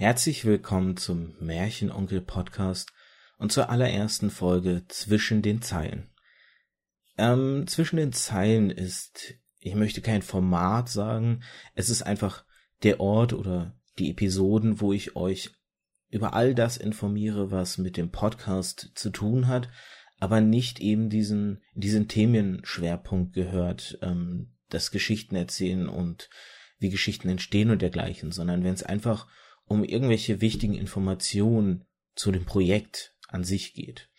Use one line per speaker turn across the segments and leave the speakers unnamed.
Herzlich willkommen zum Märchenonkel Podcast und zur allerersten Folge Zwischen den Zeilen. Ähm, zwischen den Zeilen ist, ich möchte kein Format sagen, es ist einfach der Ort oder die Episoden, wo ich euch über all das informiere, was mit dem Podcast zu tun hat, aber nicht eben diesen, diesen Themenschwerpunkt gehört, ähm, das Geschichten erzählen und wie Geschichten entstehen und dergleichen, sondern wenn es einfach um irgendwelche wichtigen Informationen zu dem Projekt an sich geht.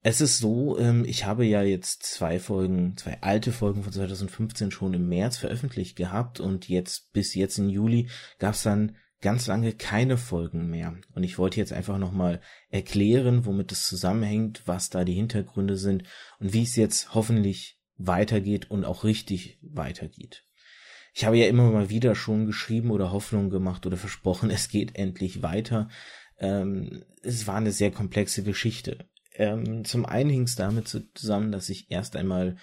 Es ist so, ähm, ich habe ja jetzt zwei Folgen, zwei alte Folgen von 2015 schon im März veröffentlicht gehabt und jetzt bis jetzt im Juli gab es dann ganz lange keine Folgen mehr. Und ich wollte jetzt einfach nochmal erklären, womit es zusammenhängt, was da die Hintergründe sind und wie es jetzt hoffentlich weitergeht und auch richtig weitergeht. Ich habe ja immer mal wieder schon geschrieben oder Hoffnung gemacht oder versprochen, es geht endlich weiter. Ähm, es war eine sehr komplexe Geschichte. Ähm, zum einen hing es damit zusammen, dass ich erst einmal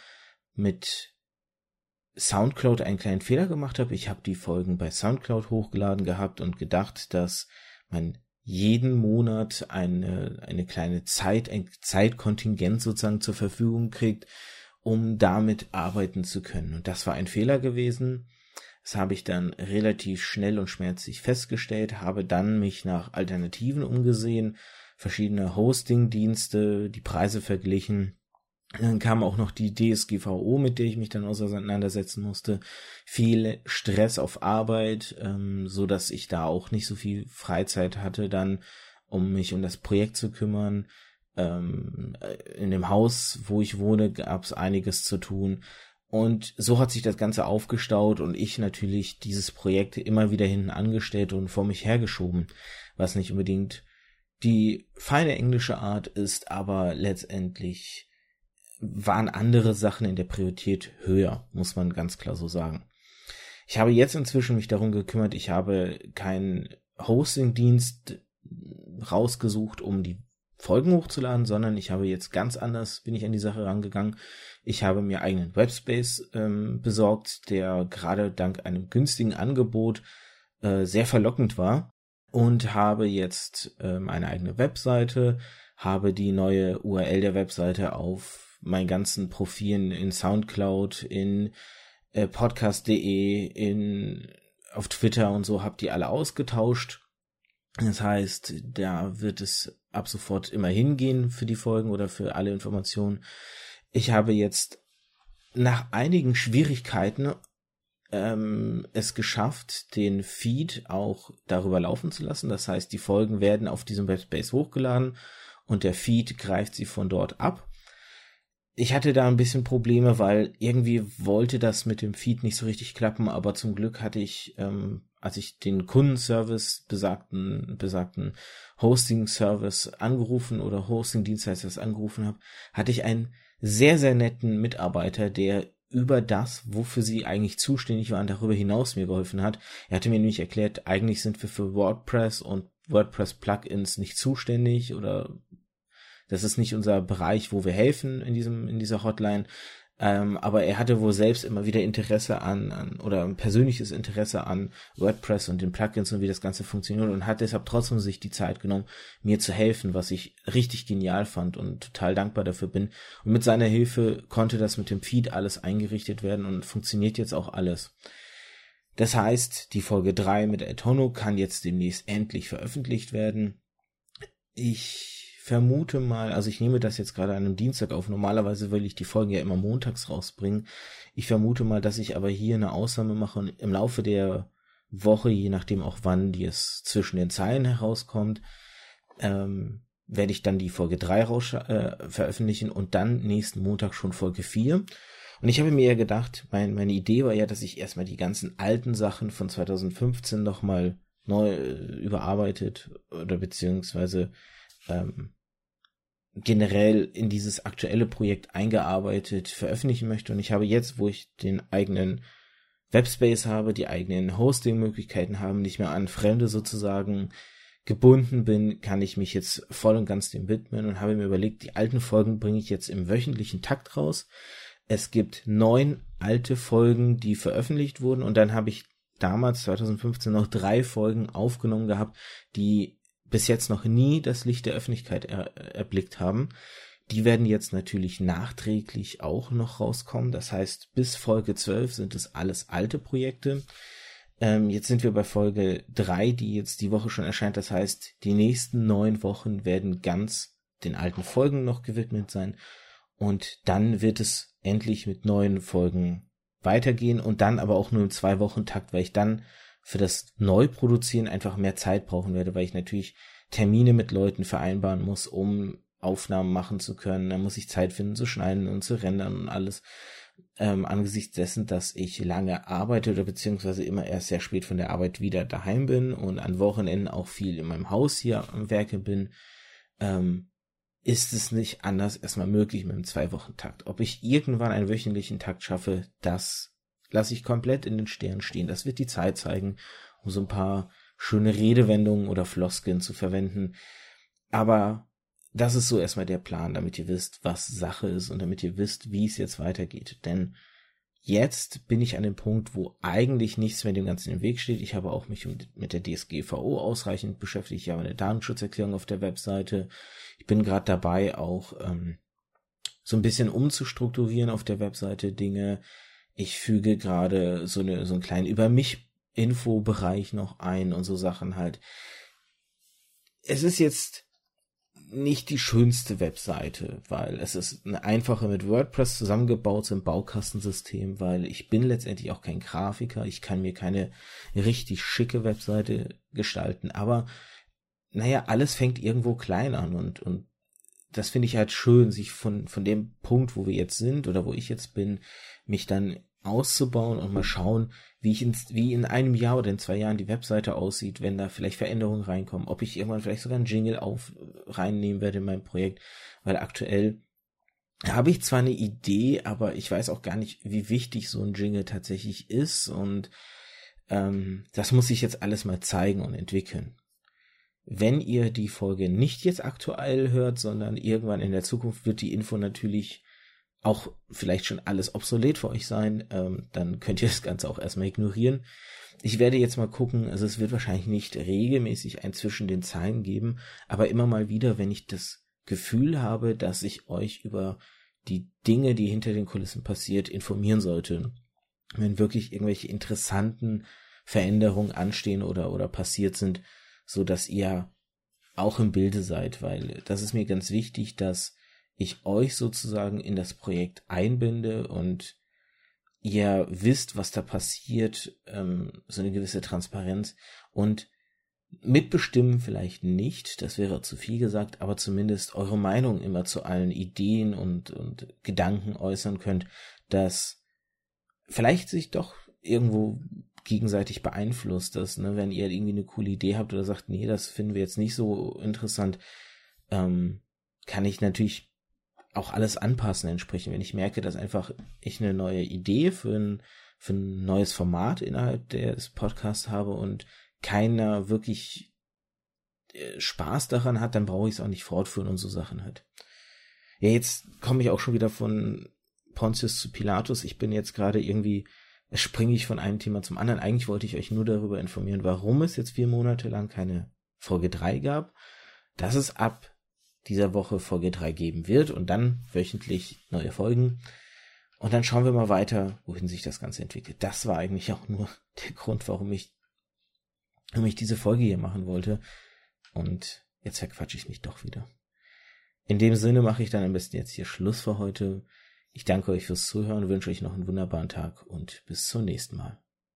mit Soundcloud einen kleinen Fehler gemacht habe. Ich habe die Folgen bei Soundcloud hochgeladen gehabt und gedacht, dass man jeden Monat eine, eine kleine Zeit, ein Zeitkontingent sozusagen zur Verfügung kriegt, um damit arbeiten zu können. Und das war ein Fehler gewesen. Das habe ich dann relativ schnell und schmerzlich festgestellt, habe dann mich nach Alternativen umgesehen, verschiedene Hosting-Dienste, die Preise verglichen. Dann kam auch noch die DSGVO, mit der ich mich dann auseinandersetzen musste. Viel Stress auf Arbeit, ähm, so dass ich da auch nicht so viel Freizeit hatte, dann um mich um das Projekt zu kümmern. Ähm, in dem Haus, wo ich wohne, gab es einiges zu tun. Und so hat sich das Ganze aufgestaut und ich natürlich dieses Projekt immer wieder hinten angestellt und vor mich hergeschoben, was nicht unbedingt die feine englische Art ist, aber letztendlich waren andere Sachen in der Priorität höher, muss man ganz klar so sagen. Ich habe jetzt inzwischen mich darum gekümmert, ich habe keinen Hosting-Dienst rausgesucht, um die Folgen hochzuladen, sondern ich habe jetzt ganz anders bin ich an die Sache rangegangen. Ich habe mir eigenen Webspace ähm, besorgt, der gerade dank einem günstigen Angebot äh, sehr verlockend war und habe jetzt ähm, eine eigene Webseite, habe die neue URL der Webseite auf meinen ganzen Profilen in SoundCloud, in äh, podcast.de, in auf Twitter und so, habe die alle ausgetauscht das heißt, da wird es ab sofort immer hingehen für die Folgen oder für alle Informationen. Ich habe jetzt nach einigen Schwierigkeiten ähm, es geschafft, den Feed auch darüber laufen zu lassen. Das heißt, die Folgen werden auf diesem Webspace hochgeladen und der Feed greift sie von dort ab. Ich hatte da ein bisschen Probleme, weil irgendwie wollte das mit dem Feed nicht so richtig klappen, aber zum Glück hatte ich ähm, als ich den Kundenservice besagten, besagten Hosting-Service angerufen oder Hosting-Dienstleisters angerufen habe, hatte ich einen sehr, sehr netten Mitarbeiter, der über das, wofür sie eigentlich zuständig waren, darüber hinaus mir geholfen hat. Er hatte mir nämlich erklärt, eigentlich sind wir für WordPress und WordPress-Plugins nicht zuständig oder das ist nicht unser Bereich, wo wir helfen in diesem, in dieser Hotline. Ähm, aber er hatte wohl selbst immer wieder Interesse an, an oder ein persönliches Interesse an WordPress und den Plugins und wie das Ganze funktioniert und hat deshalb trotzdem sich die Zeit genommen, mir zu helfen, was ich richtig genial fand und total dankbar dafür bin. Und mit seiner Hilfe konnte das mit dem Feed alles eingerichtet werden und funktioniert jetzt auch alles. Das heißt, die Folge 3 mit Etono kann jetzt demnächst endlich veröffentlicht werden. Ich vermute mal, also ich nehme das jetzt gerade an einem Dienstag auf. Normalerweise will ich die Folgen ja immer montags rausbringen. Ich vermute mal, dass ich aber hier eine Ausnahme mache und im Laufe der Woche, je nachdem auch wann die es zwischen den Zeilen herauskommt, ähm, werde ich dann die Folge 3 raus, äh, veröffentlichen und dann nächsten Montag schon Folge 4. Und ich habe mir ja gedacht, mein, meine Idee war ja, dass ich erstmal die ganzen alten Sachen von 2015 nochmal neu äh, überarbeitet oder beziehungsweise ähm, generell in dieses aktuelle Projekt eingearbeitet veröffentlichen möchte. Und ich habe jetzt, wo ich den eigenen Webspace habe, die eigenen Hosting-Möglichkeiten haben, nicht mehr an Fremde sozusagen gebunden bin, kann ich mich jetzt voll und ganz dem widmen und habe mir überlegt, die alten Folgen bringe ich jetzt im wöchentlichen Takt raus. Es gibt neun alte Folgen, die veröffentlicht wurden und dann habe ich damals 2015 noch drei Folgen aufgenommen gehabt, die bis jetzt noch nie das Licht der Öffentlichkeit er, erblickt haben. Die werden jetzt natürlich nachträglich auch noch rauskommen. Das heißt, bis Folge 12 sind es alles alte Projekte. Ähm, jetzt sind wir bei Folge 3, die jetzt die Woche schon erscheint. Das heißt, die nächsten neun Wochen werden ganz den alten Folgen noch gewidmet sein. Und dann wird es endlich mit neuen Folgen weitergehen und dann aber auch nur im zwei Wochen Takt, weil ich dann für das Neuproduzieren einfach mehr Zeit brauchen werde, weil ich natürlich Termine mit Leuten vereinbaren muss, um Aufnahmen machen zu können. Da muss ich Zeit finden zu schneiden und zu rendern und alles. Ähm, angesichts dessen, dass ich lange arbeite oder beziehungsweise immer erst sehr spät von der Arbeit wieder daheim bin und an Wochenenden auch viel in meinem Haus hier am Werke bin, ähm, ist es nicht anders erstmal möglich mit einem Zwei-Wochen-Takt. Ob ich irgendwann einen wöchentlichen Takt schaffe, das lasse ich komplett in den Sternen stehen. Das wird die Zeit zeigen, um so ein paar schöne Redewendungen oder Floskeln zu verwenden. Aber das ist so erstmal der Plan, damit ihr wisst, was Sache ist und damit ihr wisst, wie es jetzt weitergeht. Denn jetzt bin ich an dem Punkt, wo eigentlich nichts mehr dem Ganzen im Weg steht. Ich habe auch mich mit der DSGVO ausreichend beschäftigt. Ich habe eine Datenschutzerklärung auf der Webseite. Ich bin gerade dabei, auch ähm, so ein bisschen umzustrukturieren auf der Webseite Dinge. Ich füge gerade so, eine, so einen kleinen Über mich Infobereich noch ein und so Sachen halt. Es ist jetzt nicht die schönste Webseite, weil es ist eine einfache mit WordPress zusammengebaute Baukastensystem, weil ich bin letztendlich auch kein Grafiker, ich kann mir keine richtig schicke Webseite gestalten, aber naja, alles fängt irgendwo klein an und, und das finde ich halt schön, sich von, von dem Punkt, wo wir jetzt sind oder wo ich jetzt bin, mich dann auszubauen und mal schauen, wie ich in, wie in einem Jahr oder in zwei Jahren die Webseite aussieht, wenn da vielleicht Veränderungen reinkommen, ob ich irgendwann vielleicht sogar einen Jingle auf reinnehmen werde in mein Projekt, weil aktuell habe ich zwar eine Idee, aber ich weiß auch gar nicht, wie wichtig so ein Jingle tatsächlich ist und ähm, das muss ich jetzt alles mal zeigen und entwickeln. Wenn ihr die Folge nicht jetzt aktuell hört, sondern irgendwann in der Zukunft wird die Info natürlich auch vielleicht schon alles obsolet für euch sein, ähm, dann könnt ihr das Ganze auch erstmal ignorieren. Ich werde jetzt mal gucken, also es wird wahrscheinlich nicht regelmäßig ein zwischen den Zeilen geben, aber immer mal wieder, wenn ich das Gefühl habe, dass ich euch über die Dinge, die hinter den Kulissen passiert, informieren sollte. Wenn wirklich irgendwelche interessanten Veränderungen anstehen oder, oder passiert sind, so dass ihr auch im Bilde seid, weil das ist mir ganz wichtig, dass ich euch sozusagen in das Projekt einbinde und ihr wisst, was da passiert, ähm, so eine gewisse Transparenz und mitbestimmen vielleicht nicht, das wäre zu viel gesagt, aber zumindest eure Meinung immer zu allen Ideen und, und Gedanken äußern könnt, dass vielleicht sich doch irgendwo gegenseitig beeinflusst, dass, ne, wenn ihr irgendwie eine coole Idee habt oder sagt, nee, das finden wir jetzt nicht so interessant, ähm, kann ich natürlich auch alles anpassen entsprechend. Wenn ich merke, dass einfach ich eine neue Idee für ein, für ein neues Format innerhalb des Podcasts habe und keiner wirklich äh, Spaß daran hat, dann brauche ich es auch nicht fortführen und so Sachen halt. Ja, jetzt komme ich auch schon wieder von Pontius zu Pilatus. Ich bin jetzt gerade irgendwie, springe ich von einem Thema zum anderen. Eigentlich wollte ich euch nur darüber informieren, warum es jetzt vier Monate lang keine Folge 3 gab. Das ist ab dieser Woche Folge 3 geben wird und dann wöchentlich neue Folgen. Und dann schauen wir mal weiter, wohin sich das Ganze entwickelt. Das war eigentlich auch nur der Grund, warum ich, warum ich diese Folge hier machen wollte. Und jetzt verquatsche ich mich doch wieder. In dem Sinne mache ich dann am besten jetzt hier Schluss für heute. Ich danke euch fürs Zuhören, wünsche euch noch einen wunderbaren Tag und bis zum nächsten Mal.